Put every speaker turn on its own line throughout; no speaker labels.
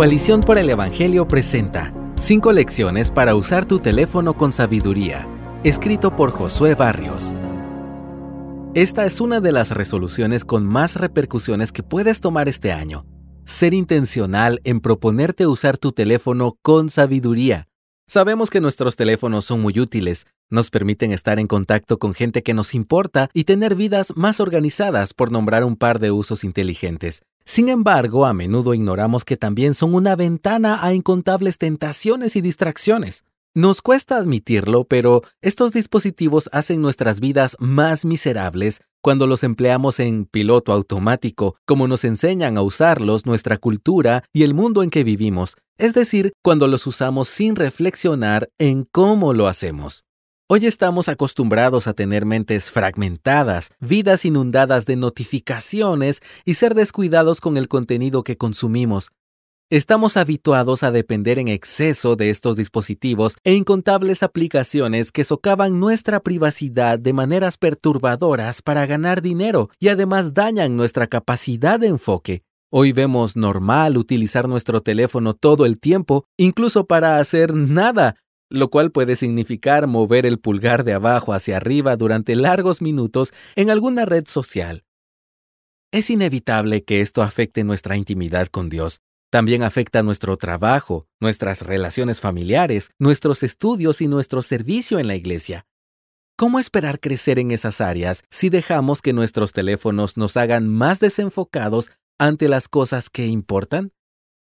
Coalición por el Evangelio presenta 5 lecciones para usar tu teléfono con sabiduría, escrito por Josué Barrios. Esta es una de las resoluciones con más repercusiones que puedes tomar este año. Ser intencional en proponerte usar tu teléfono con sabiduría. Sabemos que nuestros teléfonos son muy útiles, nos permiten estar en contacto con gente que nos importa y tener vidas más organizadas, por nombrar un par de usos inteligentes. Sin embargo, a menudo ignoramos que también son una ventana a incontables tentaciones y distracciones. Nos cuesta admitirlo, pero estos dispositivos hacen nuestras vidas más miserables cuando los empleamos en piloto automático, como nos enseñan a usarlos nuestra cultura y el mundo en que vivimos, es decir, cuando los usamos sin reflexionar en cómo lo hacemos. Hoy estamos acostumbrados a tener mentes fragmentadas, vidas inundadas de notificaciones y ser descuidados con el contenido que consumimos. Estamos habituados a depender en exceso de estos dispositivos e incontables aplicaciones que socavan nuestra privacidad de maneras perturbadoras para ganar dinero y además dañan nuestra capacidad de enfoque. Hoy vemos normal utilizar nuestro teléfono todo el tiempo, incluso para hacer nada, lo cual puede significar mover el pulgar de abajo hacia arriba durante largos minutos en alguna red social. Es inevitable que esto afecte nuestra intimidad con Dios. También afecta nuestro trabajo, nuestras relaciones familiares, nuestros estudios y nuestro servicio en la iglesia. ¿Cómo esperar crecer en esas áreas si dejamos que nuestros teléfonos nos hagan más desenfocados ante las cosas que importan?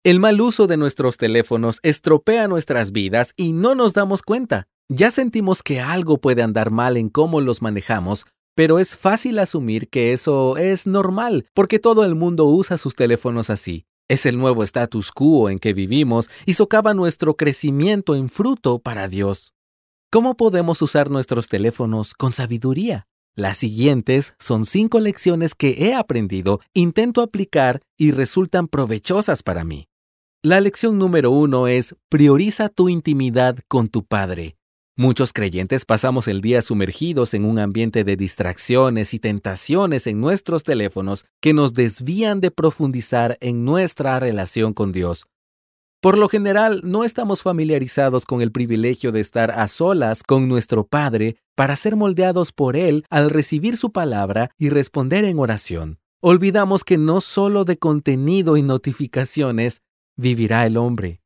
El mal uso de nuestros teléfonos estropea nuestras vidas y no nos damos cuenta. Ya sentimos que algo puede andar mal en cómo los manejamos, pero es fácil asumir que eso es normal, porque todo el mundo usa sus teléfonos así. Es el nuevo status quo en que vivimos y socava nuestro crecimiento en fruto para Dios. ¿Cómo podemos usar nuestros teléfonos con sabiduría? Las siguientes son cinco lecciones que he aprendido, intento aplicar y resultan provechosas para mí. La lección número uno es prioriza tu intimidad con tu Padre. Muchos creyentes pasamos el día sumergidos en un ambiente de distracciones y tentaciones en nuestros teléfonos que nos desvían de profundizar en nuestra relación con Dios. Por lo general, no estamos familiarizados con el privilegio de estar a solas con nuestro Padre para ser moldeados por Él al recibir su palabra y responder en oración. Olvidamos que no solo de contenido y notificaciones vivirá el hombre.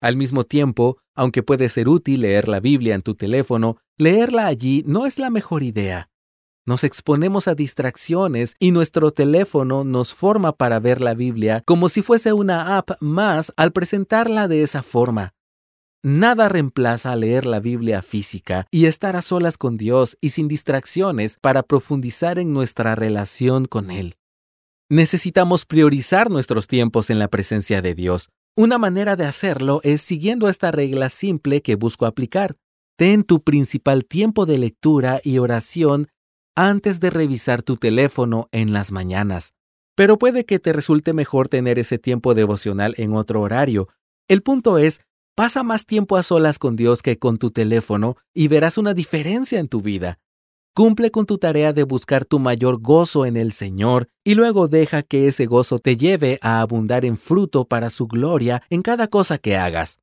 Al mismo tiempo, aunque puede ser útil leer la Biblia en tu teléfono, leerla allí no es la mejor idea. Nos exponemos a distracciones y nuestro teléfono nos forma para ver la Biblia como si fuese una app más al presentarla de esa forma. Nada reemplaza leer la Biblia física y estar a solas con Dios y sin distracciones para profundizar en nuestra relación con Él. Necesitamos priorizar nuestros tiempos en la presencia de Dios. Una manera de hacerlo es siguiendo esta regla simple que busco aplicar. Ten tu principal tiempo de lectura y oración antes de revisar tu teléfono en las mañanas. Pero puede que te resulte mejor tener ese tiempo devocional en otro horario. El punto es, pasa más tiempo a solas con Dios que con tu teléfono y verás una diferencia en tu vida. Cumple con tu tarea de buscar tu mayor gozo en el Señor y luego deja que ese gozo te lleve a abundar en fruto para su gloria en cada cosa que hagas.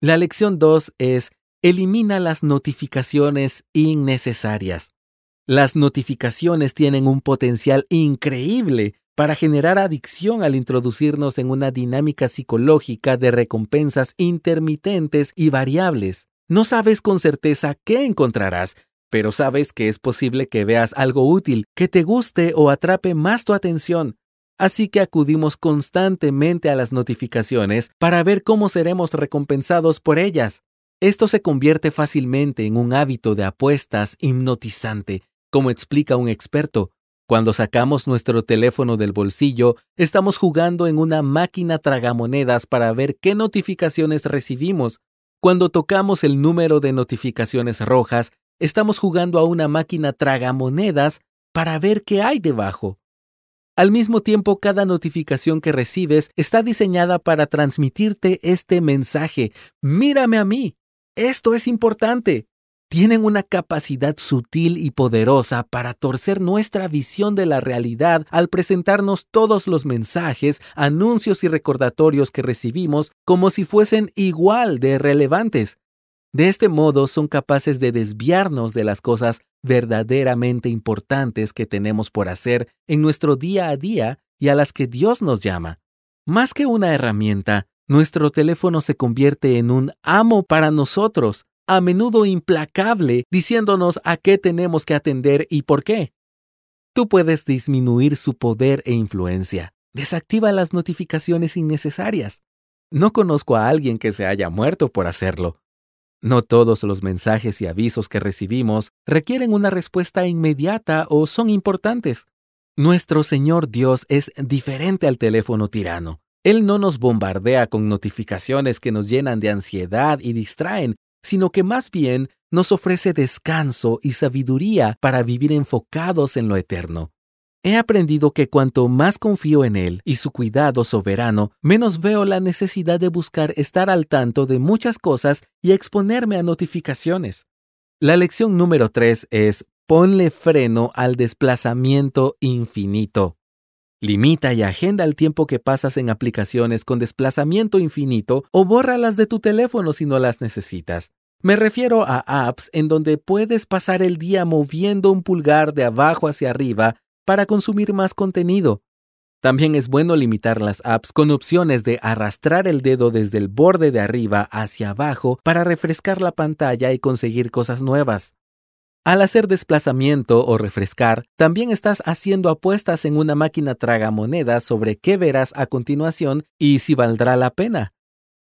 La lección 2 es elimina las notificaciones innecesarias. Las notificaciones tienen un potencial increíble para generar adicción al introducirnos en una dinámica psicológica de recompensas intermitentes y variables. No sabes con certeza qué encontrarás, pero sabes que es posible que veas algo útil, que te guste o atrape más tu atención. Así que acudimos constantemente a las notificaciones para ver cómo seremos recompensados por ellas. Esto se convierte fácilmente en un hábito de apuestas hipnotizante, como explica un experto. Cuando sacamos nuestro teléfono del bolsillo, estamos jugando en una máquina tragamonedas para ver qué notificaciones recibimos. Cuando tocamos el número de notificaciones rojas, estamos jugando a una máquina tragamonedas para ver qué hay debajo. Al mismo tiempo, cada notificación que recibes está diseñada para transmitirte este mensaje. Mírame a mí. Esto es importante. tienen una capacidad sutil y poderosa para torcer nuestra visión de la realidad al presentarnos todos los mensajes, anuncios y recordatorios que recibimos como si fuesen igual de relevantes. De este modo son capaces de desviarnos de las cosas verdaderamente importantes que tenemos por hacer en nuestro día a día y a las que Dios nos llama. Más que una herramienta, nuestro teléfono se convierte en un amo para nosotros, a menudo implacable, diciéndonos a qué tenemos que atender y por qué. Tú puedes disminuir su poder e influencia. Desactiva las notificaciones innecesarias. No conozco a alguien que se haya muerto por hacerlo. No todos los mensajes y avisos que recibimos requieren una respuesta inmediata o son importantes. Nuestro Señor Dios es diferente al teléfono tirano. Él no nos bombardea con notificaciones que nos llenan de ansiedad y distraen, sino que más bien nos ofrece descanso y sabiduría para vivir enfocados en lo eterno. He aprendido que cuanto más confío en Él y su cuidado soberano, menos veo la necesidad de buscar estar al tanto de muchas cosas y exponerme a notificaciones. La lección número 3 es ponle freno al desplazamiento infinito. Limita y agenda el tiempo que pasas en aplicaciones con desplazamiento infinito o bórralas de tu teléfono si no las necesitas. Me refiero a apps en donde puedes pasar el día moviendo un pulgar de abajo hacia arriba para consumir más contenido. También es bueno limitar las apps con opciones de arrastrar el dedo desde el borde de arriba hacia abajo para refrescar la pantalla y conseguir cosas nuevas. Al hacer desplazamiento o refrescar, también estás haciendo apuestas en una máquina tragamonedas sobre qué verás a continuación y si valdrá la pena.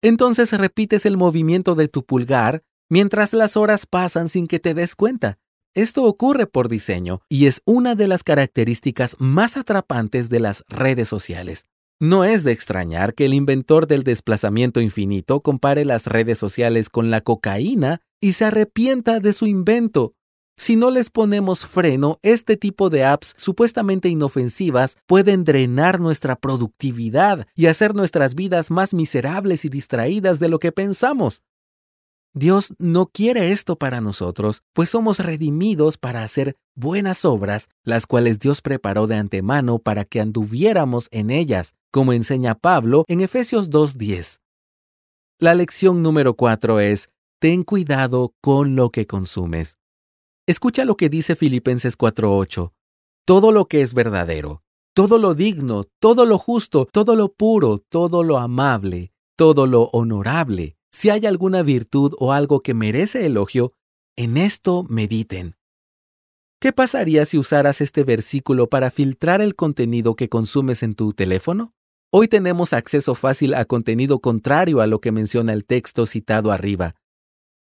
Entonces repites el movimiento de tu pulgar mientras las horas pasan sin que te des cuenta. Esto ocurre por diseño y es una de las características más atrapantes de las redes sociales. No es de extrañar que el inventor del desplazamiento infinito compare las redes sociales con la cocaína y se arrepienta de su invento. Si no les ponemos freno, este tipo de apps supuestamente inofensivas pueden drenar nuestra productividad y hacer nuestras vidas más miserables y distraídas de lo que pensamos. Dios no quiere esto para nosotros, pues somos redimidos para hacer buenas obras, las cuales Dios preparó de antemano para que anduviéramos en ellas, como enseña Pablo en Efesios 2.10. La lección número 4 es, ten cuidado con lo que consumes. Escucha lo que dice Filipenses 4:8. Todo lo que es verdadero, todo lo digno, todo lo justo, todo lo puro, todo lo amable, todo lo honorable, si hay alguna virtud o algo que merece elogio, en esto mediten. ¿Qué pasaría si usaras este versículo para filtrar el contenido que consumes en tu teléfono? Hoy tenemos acceso fácil a contenido contrario a lo que menciona el texto citado arriba.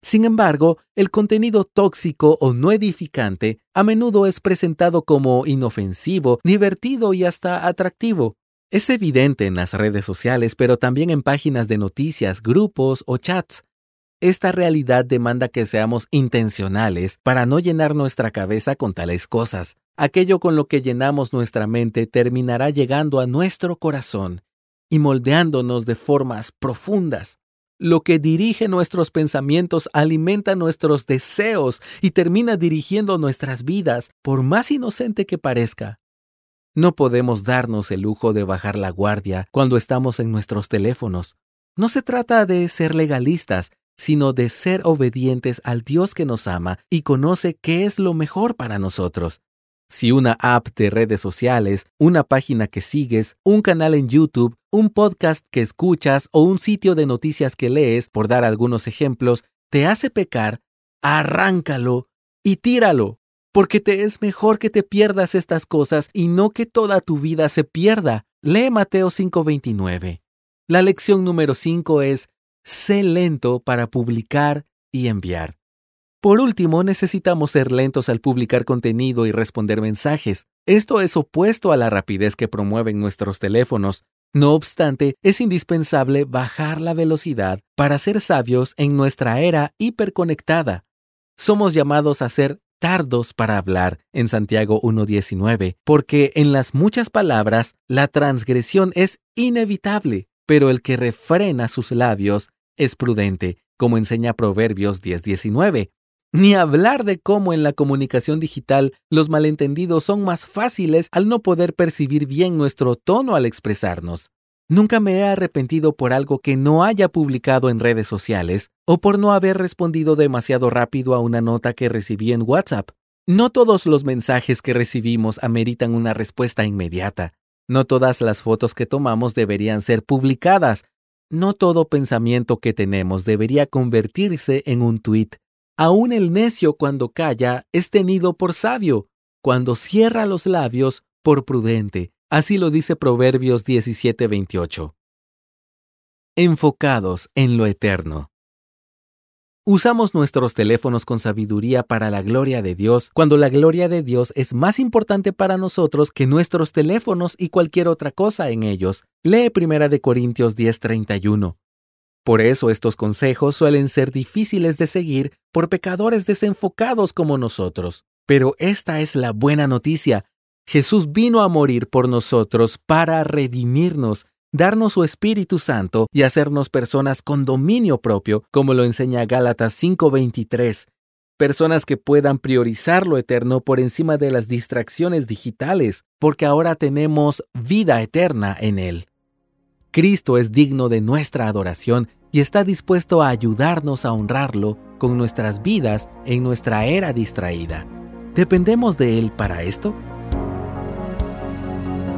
Sin embargo, el contenido tóxico o no edificante a menudo es presentado como inofensivo, divertido y hasta atractivo. Es evidente en las redes sociales, pero también en páginas de noticias, grupos o chats. Esta realidad demanda que seamos intencionales para no llenar nuestra cabeza con tales cosas. Aquello con lo que llenamos nuestra mente terminará llegando a nuestro corazón y moldeándonos de formas profundas. Lo que dirige nuestros pensamientos alimenta nuestros deseos y termina dirigiendo nuestras vidas, por más inocente que parezca. No podemos darnos el lujo de bajar la guardia cuando estamos en nuestros teléfonos. No se trata de ser legalistas, sino de ser obedientes al Dios que nos ama y conoce qué es lo mejor para nosotros. Si una app de redes sociales, una página que sigues, un canal en YouTube, un podcast que escuchas o un sitio de noticias que lees, por dar algunos ejemplos, te hace pecar, arráncalo y tíralo, porque te es mejor que te pierdas estas cosas y no que toda tu vida se pierda. Lee Mateo 5:29. La lección número 5 es, sé lento para publicar y enviar. Por último, necesitamos ser lentos al publicar contenido y responder mensajes. Esto es opuesto a la rapidez que promueven nuestros teléfonos. No obstante, es indispensable bajar la velocidad para ser sabios en nuestra era hiperconectada. Somos llamados a ser tardos para hablar en Santiago 1.19, porque en las muchas palabras la transgresión es inevitable, pero el que refrena sus labios es prudente, como enseña Proverbios 10.19. Ni hablar de cómo en la comunicación digital los malentendidos son más fáciles al no poder percibir bien nuestro tono al expresarnos. Nunca me he arrepentido por algo que no haya publicado en redes sociales o por no haber respondido demasiado rápido a una nota que recibí en WhatsApp. No todos los mensajes que recibimos ameritan una respuesta inmediata. No todas las fotos que tomamos deberían ser publicadas. No todo pensamiento que tenemos debería convertirse en un tuit. Aún el necio cuando calla es tenido por sabio, cuando cierra los labios por prudente. Así lo dice Proverbios 17:28. Enfocados en lo eterno. Usamos nuestros teléfonos con sabiduría para la gloria de Dios cuando la gloria de Dios es más importante para nosotros que nuestros teléfonos y cualquier otra cosa en ellos. Lee 1 Corintios 10:31. Por eso estos consejos suelen ser difíciles de seguir por pecadores desenfocados como nosotros. Pero esta es la buena noticia. Jesús vino a morir por nosotros para redimirnos, darnos su Espíritu Santo y hacernos personas con dominio propio, como lo enseña Gálatas 5:23. Personas que puedan priorizar lo eterno por encima de las distracciones digitales, porque ahora tenemos vida eterna en Él. Cristo es digno de nuestra adoración y está dispuesto a ayudarnos a honrarlo con nuestras vidas en nuestra era distraída. ¿Dependemos de Él para esto?